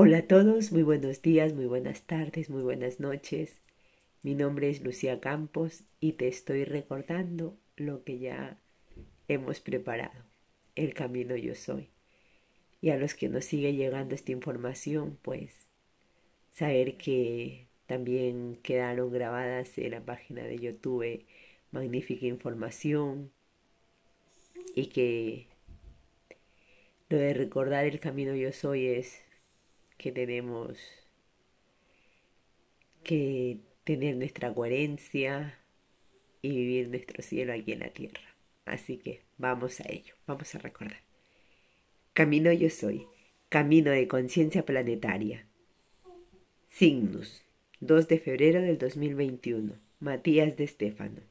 Hola a todos, muy buenos días, muy buenas tardes, muy buenas noches. Mi nombre es Lucía Campos y te estoy recordando lo que ya hemos preparado, el camino yo soy. Y a los que nos sigue llegando esta información, pues saber que también quedaron grabadas en la página de YouTube magnífica información y que lo de recordar el camino yo soy es que tenemos que tener nuestra coherencia y vivir nuestro cielo aquí en la tierra. Así que vamos a ello, vamos a recordar. Camino yo soy, camino de conciencia planetaria. Signus, 2 de febrero del 2021, Matías de Estéfano.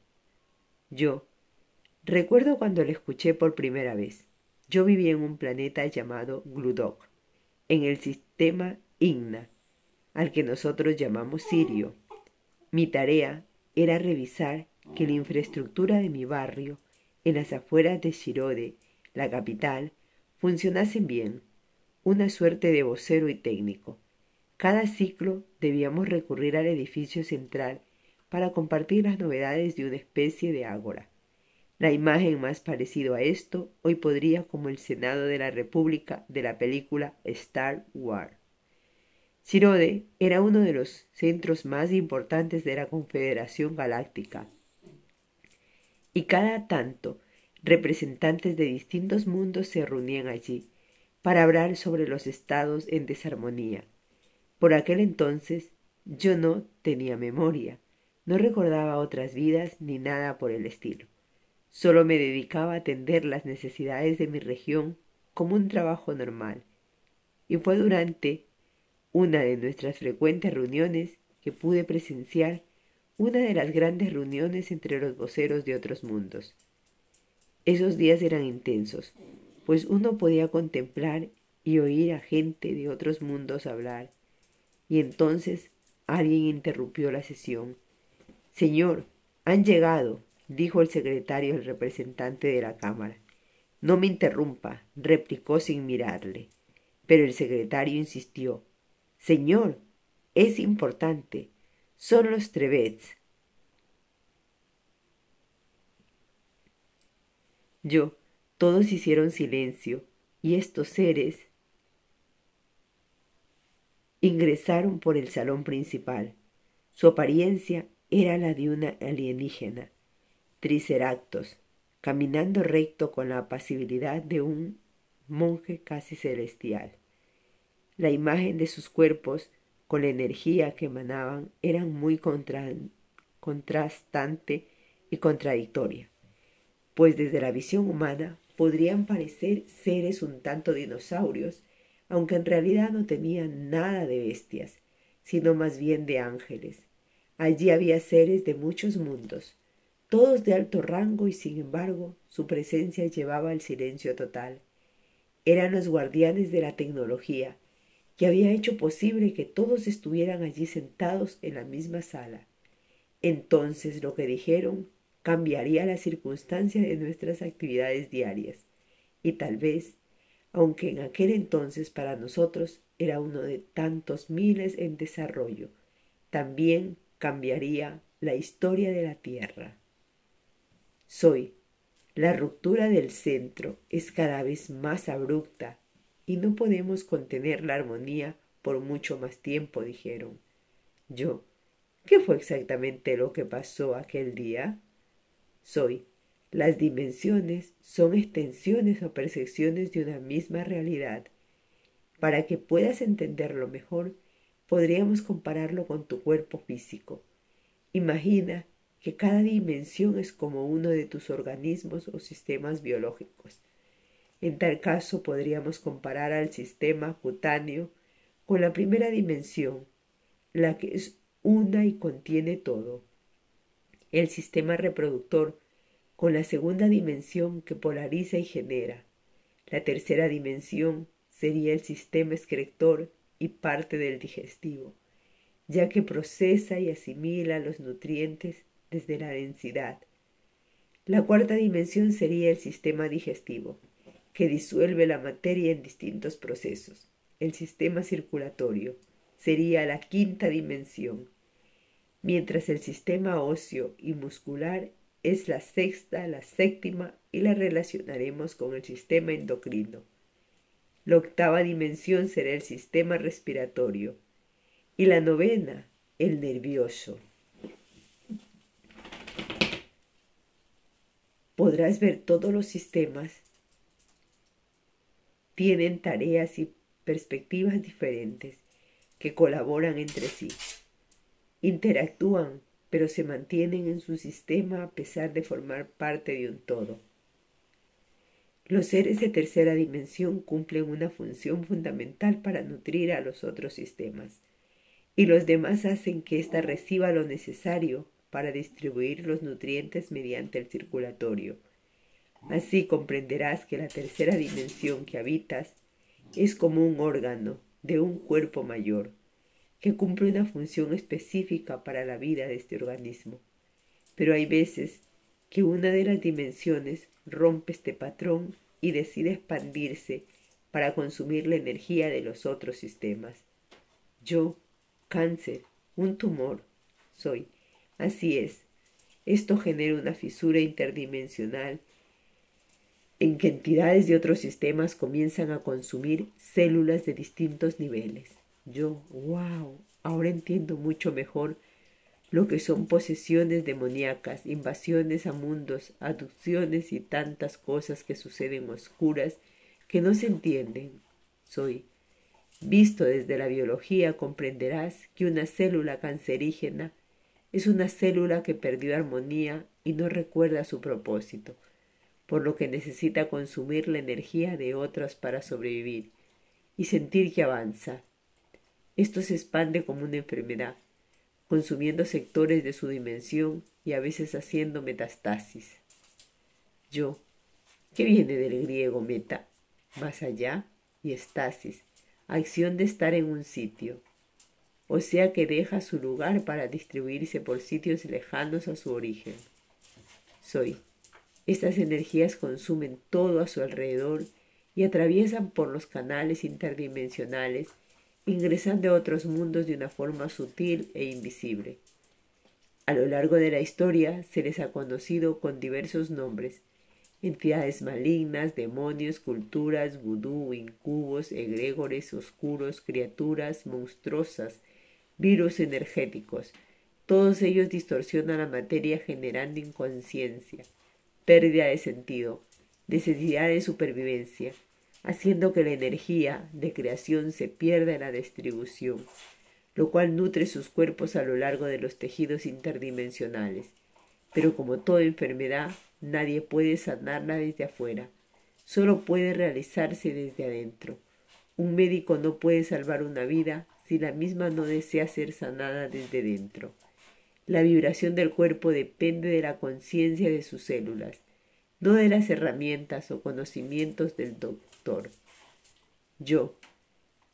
Yo, recuerdo cuando lo escuché por primera vez. Yo vivía en un planeta llamado Gludok, en el sistema Igna, al que nosotros llamamos Sirio. Mi tarea era revisar que la infraestructura de mi barrio, en las afueras de Shirode, la capital, funcionasen bien, una suerte de vocero y técnico. Cada ciclo debíamos recurrir al edificio central para compartir las novedades de una especie de ágora. La imagen más parecido a esto hoy podría como el Senado de la República de la película Star Wars. Sirode era uno de los centros más importantes de la Confederación Galáctica y cada tanto representantes de distintos mundos se reunían allí para hablar sobre los estados en desarmonía. Por aquel entonces yo no tenía memoria, no recordaba otras vidas ni nada por el estilo. Solo me dedicaba a atender las necesidades de mi región como un trabajo normal. Y fue durante una de nuestras frecuentes reuniones que pude presenciar una de las grandes reuniones entre los voceros de otros mundos. Esos días eran intensos, pues uno podía contemplar y oír a gente de otros mundos hablar. Y entonces alguien interrumpió la sesión. Señor, han llegado, dijo el secretario el representante de la Cámara. No me interrumpa, replicó sin mirarle. Pero el secretario insistió. Señor, es importante. Son los Trevets. Yo, todos hicieron silencio, y estos seres ingresaron por el salón principal. Su apariencia era la de una alienígena Triceractos, caminando recto con la apacibilidad de un monje casi celestial. La imagen de sus cuerpos, con la energía que emanaban, eran muy contrastante y contradictoria, pues desde la visión humana podrían parecer seres un tanto dinosaurios, aunque en realidad no tenían nada de bestias, sino más bien de ángeles. Allí había seres de muchos mundos, todos de alto rango y sin embargo su presencia llevaba el silencio total. Eran los guardianes de la tecnología, que había hecho posible que todos estuvieran allí sentados en la misma sala. Entonces lo que dijeron cambiaría la circunstancia de nuestras actividades diarias, y tal vez, aunque en aquel entonces para nosotros era uno de tantos miles en desarrollo, también cambiaría la historia de la Tierra. Soy. La ruptura del centro es cada vez más abrupta y no podemos contener la armonía por mucho más tiempo, dijeron. Yo. ¿Qué fue exactamente lo que pasó aquel día? Soy. Las dimensiones son extensiones o percepciones de una misma realidad. Para que puedas entenderlo mejor, podríamos compararlo con tu cuerpo físico. Imagina que cada dimensión es como uno de tus organismos o sistemas biológicos. En tal caso podríamos comparar al sistema cutáneo con la primera dimensión, la que es una y contiene todo. El sistema reproductor con la segunda dimensión que polariza y genera. La tercera dimensión sería el sistema excretor y parte del digestivo, ya que procesa y asimila los nutrientes desde la densidad. La cuarta dimensión sería el sistema digestivo, que disuelve la materia en distintos procesos. el sistema circulatorio, sería la quinta dimensión, mientras el sistema óseo y muscular es la sexta, la séptima y la relacionaremos con el sistema endocrino. La octava dimensión será el sistema respiratorio y la novena, el nervioso. Podrás ver todos los sistemas tienen tareas y perspectivas diferentes que colaboran entre sí. Interactúan, pero se mantienen en su sistema a pesar de formar parte de un todo. Los seres de tercera dimensión cumplen una función fundamental para nutrir a los otros sistemas, y los demás hacen que ésta reciba lo necesario para distribuir los nutrientes mediante el circulatorio. Así comprenderás que la tercera dimensión que habitas es como un órgano de un cuerpo mayor, que cumple una función específica para la vida de este organismo. Pero hay veces que una de las dimensiones rompe este patrón y decide expandirse para consumir la energía de los otros sistemas. Yo, cáncer, un tumor, soy. Así es. Esto genera una fisura interdimensional en que entidades de otros sistemas comienzan a consumir células de distintos niveles. Yo, wow, ahora entiendo mucho mejor lo que son posesiones demoníacas, invasiones a mundos, aducciones y tantas cosas que suceden oscuras que no se entienden. Soy. Visto desde la biología comprenderás que una célula cancerígena es una célula que perdió armonía y no recuerda su propósito por lo que necesita consumir la energía de otras para sobrevivir y sentir que avanza. Esto se expande como una enfermedad, consumiendo sectores de su dimensión y a veces haciendo metastasis. Yo, ¿qué viene del griego meta, más allá, y estasis, acción de estar en un sitio, o sea que deja su lugar para distribuirse por sitios lejanos a su origen. Soy estas energías consumen todo a su alrededor y atraviesan por los canales interdimensionales, ingresando a otros mundos de una forma sutil e invisible. A lo largo de la historia se les ha conocido con diversos nombres, entidades malignas, demonios, culturas, vudú, incubos, egregores, oscuros, criaturas monstruosas, virus energéticos. Todos ellos distorsionan la materia generando inconsciencia pérdida de sentido, necesidad de supervivencia, haciendo que la energía de creación se pierda en la distribución, lo cual nutre sus cuerpos a lo largo de los tejidos interdimensionales. Pero como toda enfermedad, nadie puede sanarla desde afuera, solo puede realizarse desde adentro. Un médico no puede salvar una vida si la misma no desea ser sanada desde dentro. La vibración del cuerpo depende de la conciencia de sus células, no de las herramientas o conocimientos del doctor. Yo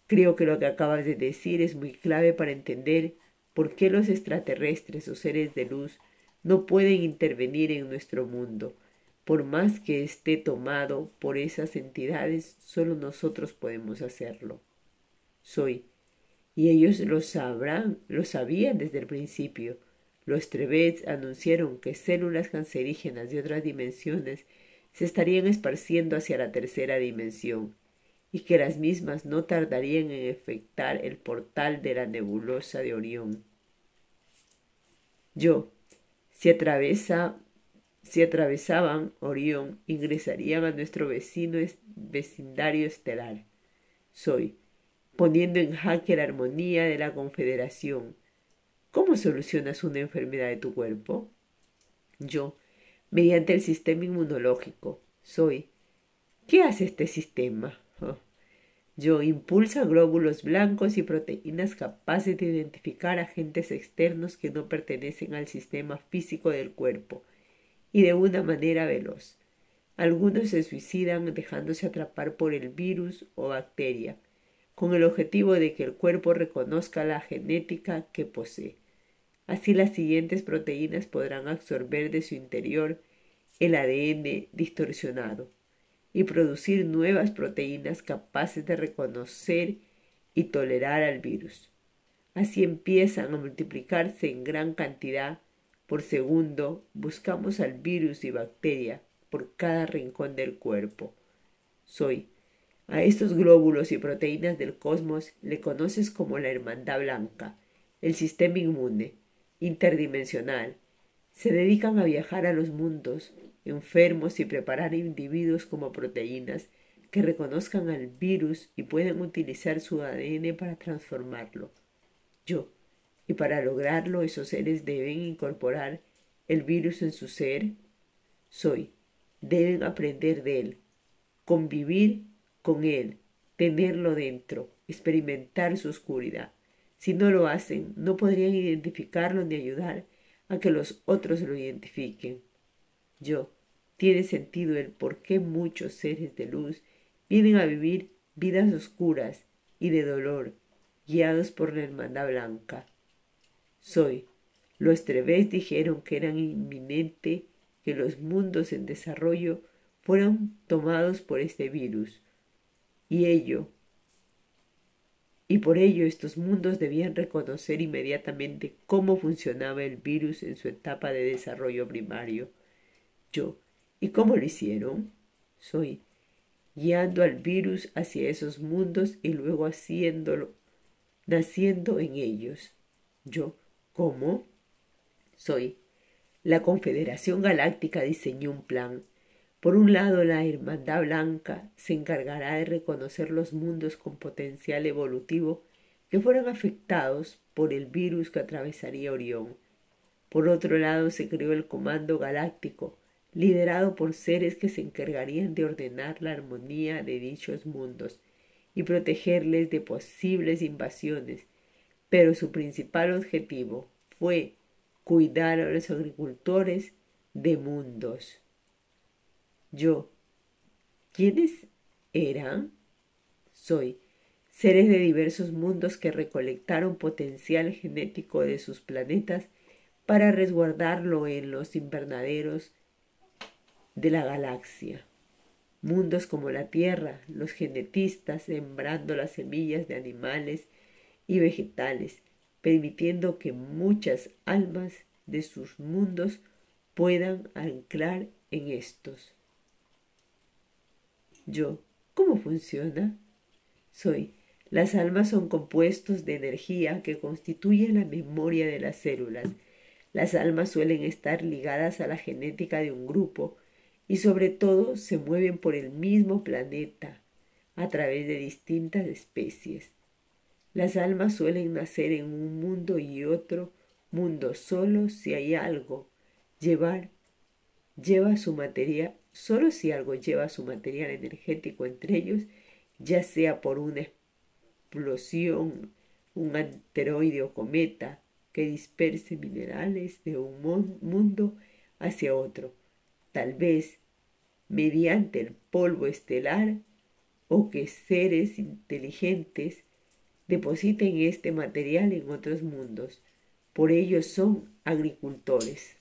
creo que lo que acabas de decir es muy clave para entender por qué los extraterrestres o seres de luz no pueden intervenir en nuestro mundo. Por más que esté tomado por esas entidades, solo nosotros podemos hacerlo. Soy. Y ellos lo sabrán, lo sabían desde el principio, los Trevets anunciaron que células cancerígenas de otras dimensiones se estarían esparciendo hacia la tercera dimensión y que las mismas no tardarían en efectar el portal de la nebulosa de Orión. Yo, si, atravesa, si atravesaban Orión, ingresarían a nuestro vecino vecindario estelar. Soy, poniendo en jaque la armonía de la Confederación, ¿Cómo solucionas una enfermedad de tu cuerpo? Yo, mediante el sistema inmunológico. Soy. ¿Qué hace este sistema? Yo, impulsa glóbulos blancos y proteínas capaces de identificar agentes externos que no pertenecen al sistema físico del cuerpo y de una manera veloz. Algunos se suicidan dejándose atrapar por el virus o bacteria, con el objetivo de que el cuerpo reconozca la genética que posee. Así las siguientes proteínas podrán absorber de su interior el ADN distorsionado y producir nuevas proteínas capaces de reconocer y tolerar al virus. Así empiezan a multiplicarse en gran cantidad por segundo, buscamos al virus y bacteria por cada rincón del cuerpo. Soy. A estos glóbulos y proteínas del cosmos le conoces como la hermandad blanca, el sistema inmune, interdimensional. Se dedican a viajar a los mundos enfermos y preparar individuos como proteínas que reconozcan al virus y puedan utilizar su ADN para transformarlo. Yo, y para lograrlo esos seres deben incorporar el virus en su ser. Soy, deben aprender de él, convivir con él, tenerlo dentro, experimentar su oscuridad. Si no lo hacen, no podrían identificarlo ni ayudar a que los otros lo identifiquen. Yo, tiene sentido el por qué muchos seres de luz vienen a vivir vidas oscuras y de dolor, guiados por la hermandad blanca. Soy. Los Treves dijeron que era inminente que los mundos en desarrollo fueran tomados por este virus. Y ello, y por ello estos mundos debían reconocer inmediatamente cómo funcionaba el virus en su etapa de desarrollo primario. Yo, ¿y cómo lo hicieron? Soy, guiando al virus hacia esos mundos y luego haciéndolo, naciendo en ellos. Yo, ¿cómo? Soy. La Confederación Galáctica diseñó un plan. Por un lado, la Hermandad Blanca se encargará de reconocer los mundos con potencial evolutivo que fueran afectados por el virus que atravesaría Orión. Por otro lado, se creó el Comando Galáctico, liderado por seres que se encargarían de ordenar la armonía de dichos mundos y protegerles de posibles invasiones, pero su principal objetivo fue cuidar a los agricultores de mundos. Yo, ¿quiénes eran? Soy seres de diversos mundos que recolectaron potencial genético de sus planetas para resguardarlo en los invernaderos de la galaxia. Mundos como la Tierra, los genetistas sembrando las semillas de animales y vegetales, permitiendo que muchas almas de sus mundos puedan anclar en estos. Yo, ¿cómo funciona? Soy. Las almas son compuestos de energía que constituyen la memoria de las células. Las almas suelen estar ligadas a la genética de un grupo y sobre todo se mueven por el mismo planeta a través de distintas especies. Las almas suelen nacer en un mundo y otro mundo solo si hay algo llevar lleva su material solo si algo lleva su material energético entre ellos ya sea por una explosión un asteroide o cometa que disperse minerales de un mundo hacia otro tal vez mediante el polvo estelar o que seres inteligentes depositen este material en otros mundos. Por ello son agricultores.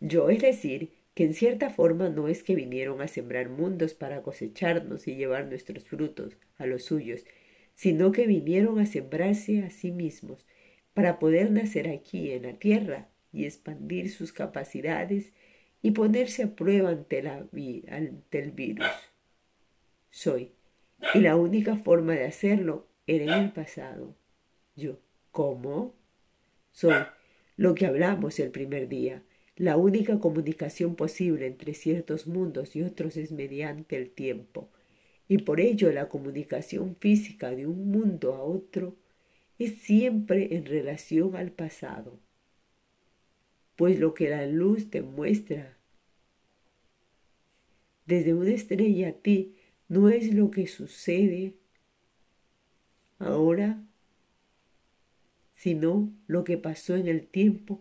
Yo, es decir, que en cierta forma no es que vinieron a sembrar mundos para cosecharnos y llevar nuestros frutos a los suyos, sino que vinieron a sembrarse a sí mismos para poder nacer aquí en la tierra y expandir sus capacidades y ponerse a prueba ante, la, ante el virus. Soy. Y la única forma de hacerlo era en el pasado. Yo, ¿cómo? Soy lo que hablamos el primer día. La única comunicación posible entre ciertos mundos y otros es mediante el tiempo. Y por ello la comunicación física de un mundo a otro es siempre en relación al pasado pues lo que la luz te muestra desde una estrella a ti no es lo que sucede ahora, sino lo que pasó en el tiempo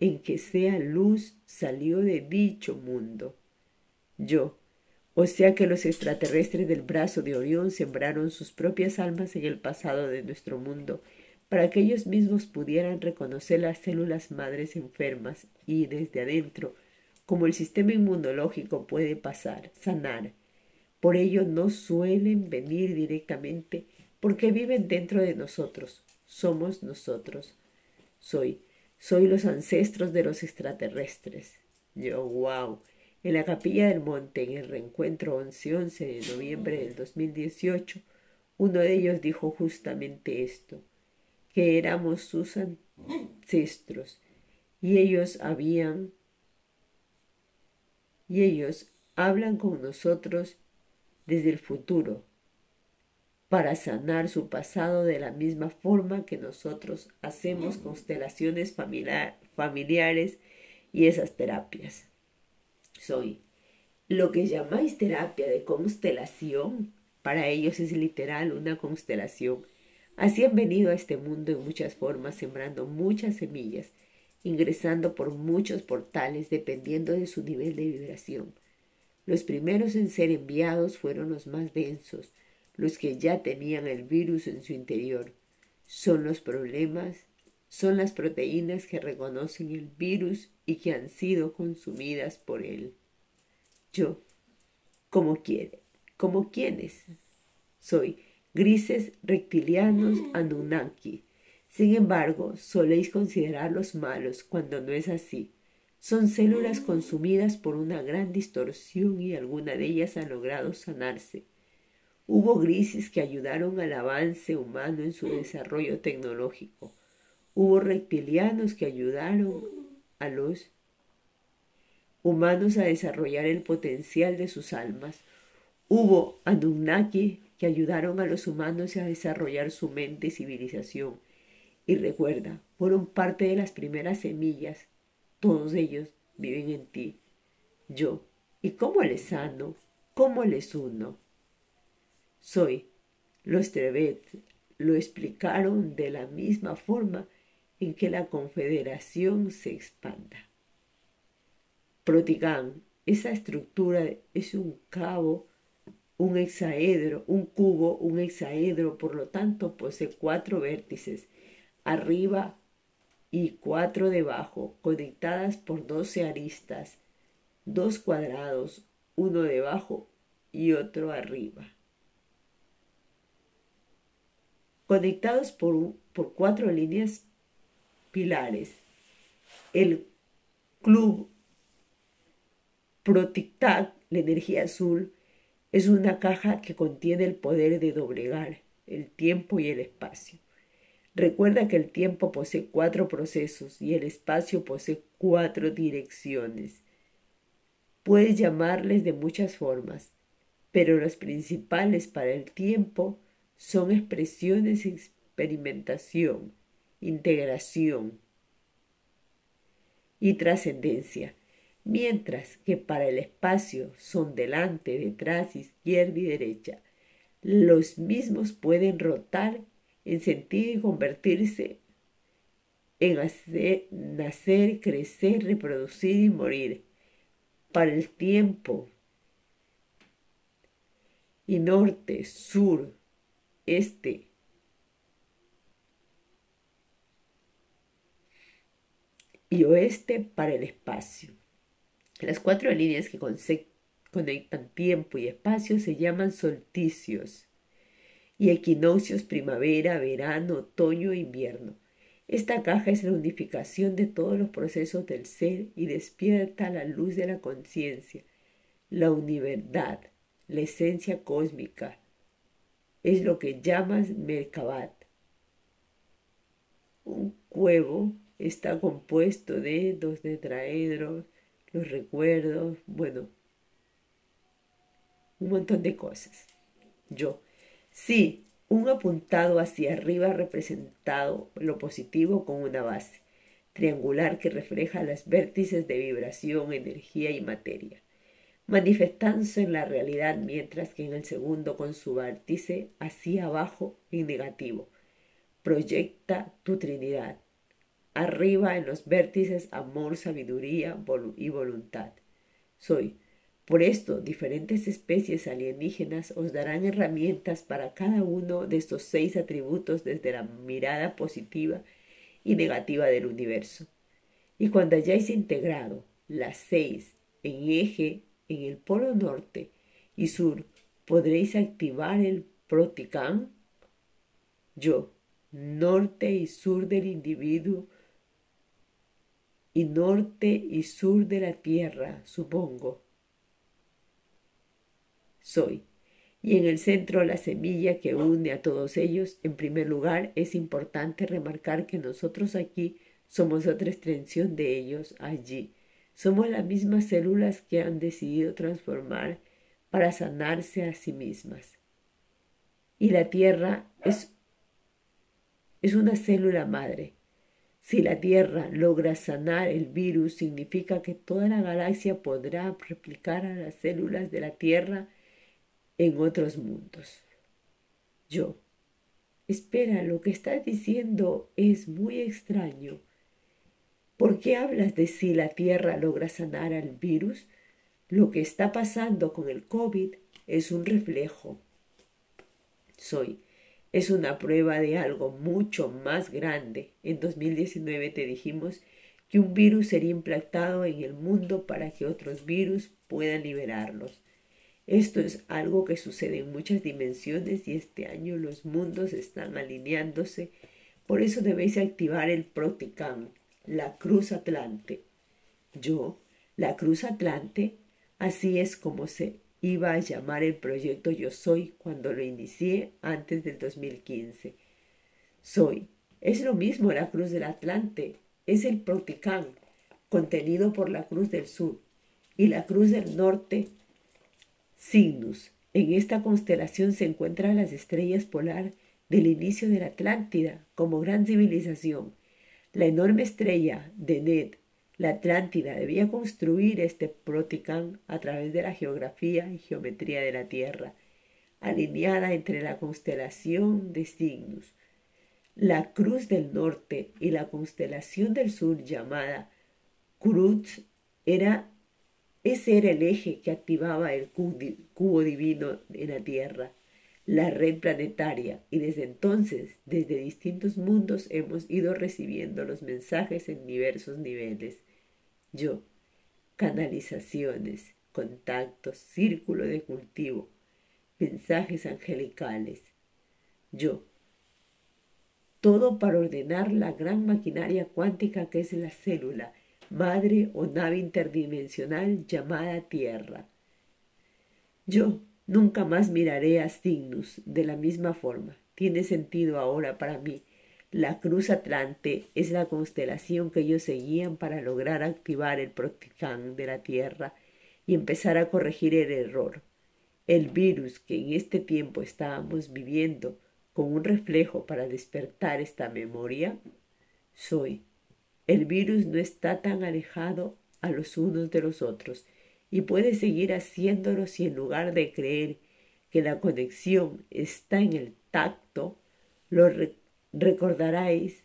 en que sea luz salió de dicho mundo. Yo, o sea que los extraterrestres del brazo de Orión sembraron sus propias almas en el pasado de nuestro mundo para que ellos mismos pudieran reconocer las células madres enfermas y desde adentro, como el sistema inmunológico puede pasar, sanar, Por ello no suelen venir directamente porque viven dentro de nosotros. Somos nosotros. Soy. Soy los ancestros de los extraterrestres. Yo, wow. En la capilla del monte, en el reencuentro 11-11 de noviembre del 2018, uno de ellos dijo justamente esto, que éramos sus ancestros y ellos habían y ellos hablan con nosotros desde el futuro para sanar su pasado de la misma forma que nosotros hacemos constelaciones familiares y esas terapias. Soy lo que llamáis terapia de constelación, para ellos es literal una constelación. Así han venido a este mundo en muchas formas, sembrando muchas semillas ingresando por muchos portales dependiendo de su nivel de vibración. Los primeros en ser enviados fueron los más densos, los que ya tenían el virus en su interior. Son los problemas, son las proteínas que reconocen el virus y que han sido consumidas por él. Yo, como quiere, como quienes, soy grises reptilianos Anunnaki, sin embargo, soléis considerarlos malos cuando no es así. Son células consumidas por una gran distorsión y alguna de ellas ha logrado sanarse. Hubo grises que ayudaron al avance humano en su desarrollo tecnológico. Hubo reptilianos que ayudaron a los humanos a desarrollar el potencial de sus almas. Hubo Anunnaki que ayudaron a los humanos a desarrollar su mente y civilización. Y recuerda, fueron parte de las primeras semillas. Todos ellos viven en ti. Yo. ¿Y cómo les sano? ¿Cómo les uno? Soy. Los Trevet lo explicaron de la misma forma en que la confederación se expanda. Protigán, esa estructura es un cabo, un hexaedro, un cubo, un hexaedro, por lo tanto posee cuatro vértices arriba y cuatro debajo, conectadas por doce aristas, dos cuadrados, uno debajo y otro arriba. Conectados por, por cuatro líneas pilares. El club ProTicTac, la energía azul, es una caja que contiene el poder de doblegar el tiempo y el espacio. Recuerda que el tiempo posee cuatro procesos y el espacio posee cuatro direcciones. Puedes llamarles de muchas formas, pero los principales para el tiempo son expresiones, experimentación, integración y trascendencia, mientras que para el espacio son delante, detrás, izquierda y derecha. Los mismos pueden rotar en sentir y convertirse en hacer, nacer, crecer, reproducir y morir. Para el tiempo y norte, sur, este. Y oeste para el espacio. Las cuatro líneas que conectan tiempo y espacio se llaman solsticios y equinoccios primavera, verano, otoño e invierno. Esta caja es la unificación de todos los procesos del ser y despierta la luz de la conciencia, la univerdad, la esencia cósmica. Es lo que llamas Merkabat. Un cuevo está compuesto de dos tetraedros, los recuerdos, bueno, un montón de cosas. Yo, Sí, un apuntado hacia arriba representado lo positivo con una base triangular que refleja las vértices de vibración, energía y materia, manifestándose en la realidad mientras que en el segundo con su vértice hacia abajo en negativo. Proyecta tu Trinidad. Arriba en los vértices amor, sabiduría y voluntad. Soy por esto, diferentes especies alienígenas os darán herramientas para cada uno de estos seis atributos desde la mirada positiva y negativa del universo. Y cuando hayáis integrado las seis en eje en el polo norte y sur ¿Podréis activar el Proticán? Yo, norte y sur del individuo y norte y sur de la tierra, supongo. Soy. Y en el centro la semilla que une a todos ellos, en primer lugar, es importante remarcar que nosotros aquí somos otra extensión de ellos allí. Somos las mismas células que han decidido transformar para sanarse a sí mismas. Y la Tierra es, es una célula madre. Si la Tierra logra sanar el virus, significa que toda la galaxia podrá replicar a las células de la Tierra en otros mundos. Yo. Espera, lo que estás diciendo es muy extraño. ¿Por qué hablas de si la Tierra logra sanar al virus? Lo que está pasando con el COVID es un reflejo. Soy. Es una prueba de algo mucho más grande. En 2019 te dijimos que un virus sería implantado en el mundo para que otros virus puedan liberarlos. Esto es algo que sucede en muchas dimensiones y este año los mundos están alineándose. Por eso debéis activar el Proticam, la Cruz Atlante. Yo, la Cruz Atlante, así es como se iba a llamar el proyecto Yo Soy cuando lo inicié antes del 2015. Soy. Es lo mismo la Cruz del Atlante. Es el Proticán, contenido por la Cruz del Sur. Y la Cruz del Norte, Cygnus. En esta constelación se encuentran las estrellas polar del inicio de la Atlántida como gran civilización la enorme estrella de Ned, la Atlántida, debía construir este Proticán a través de la geografía y geometría de la Tierra, alineada entre la constelación de Cygnus, la Cruz del Norte y la constelación del Sur llamada Cruz era ese era el eje que activaba el cubo divino en la Tierra la red planetaria y desde entonces, desde distintos mundos, hemos ido recibiendo los mensajes en diversos niveles. Yo, canalizaciones, contactos, círculo de cultivo, mensajes angelicales. Yo, todo para ordenar la gran maquinaria cuántica que es la célula, madre o nave interdimensional llamada Tierra. Yo, Nunca más miraré a Cygnus de la misma forma. Tiene sentido ahora para mí. La Cruz Atlante es la constelación que ellos seguían para lograr activar el Proticán de la Tierra y empezar a corregir el error. El virus que en este tiempo estábamos viviendo con un reflejo para despertar esta memoria, soy. El virus no está tan alejado a los unos de los otros y puede seguir haciéndolo si en lugar de creer que la conexión está en el tacto, lo recordaréis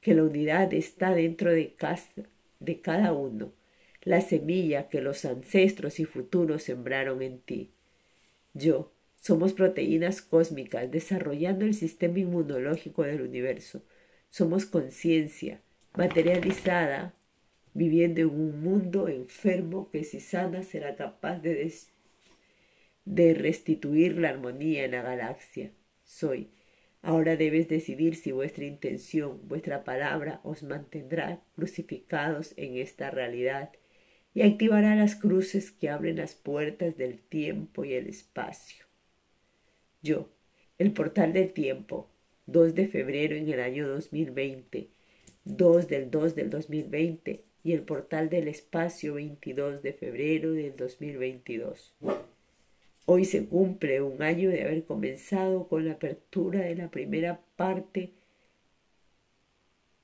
que la unidad está dentro de, de cada uno, la semilla que los ancestros y futuros sembraron en ti. Yo, somos proteínas cósmicas desarrollando el sistema inmunológico del universo. Somos conciencia materializada viviendo en un mundo enfermo que si sana será capaz de, de restituir la armonía en la galaxia. Soy. Ahora debes decidir si vuestra intención, vuestra palabra os mantendrá crucificados en esta realidad y activará las cruces que abren las puertas del tiempo y el espacio. Yo, el portal del tiempo, 2 de febrero en el año 2020, 2 del 2 del 2020, y el portal del espacio 22 de febrero del 2022. Hoy se cumple un año de haber comenzado con la apertura de la primera parte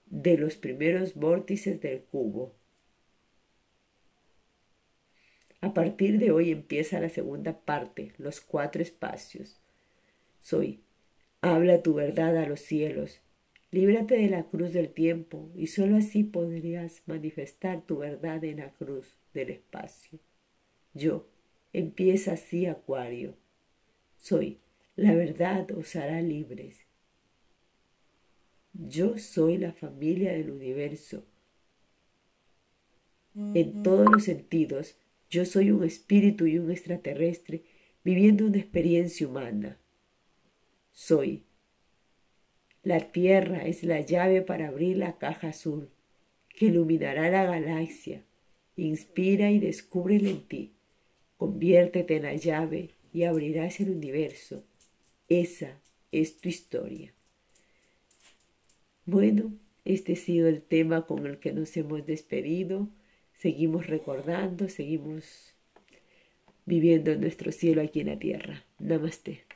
de los primeros vórtices del cubo. A partir de hoy empieza la segunda parte, los cuatro espacios. Soy, habla tu verdad a los cielos, Líbrate de la cruz del tiempo y sólo así podrías manifestar tu verdad en la cruz del espacio. Yo, empieza así Acuario. Soy, la verdad os hará libres. Yo soy la familia del universo. En todos los sentidos, yo soy un espíritu y un extraterrestre viviendo una experiencia humana. Soy. La tierra es la llave para abrir la caja azul que iluminará la galaxia. Inspira y descúbrela en ti. Conviértete en la llave y abrirás el universo. Esa es tu historia. Bueno, este ha sido el tema con el que nos hemos despedido. Seguimos recordando, seguimos viviendo nuestro cielo aquí en la tierra. Namaste.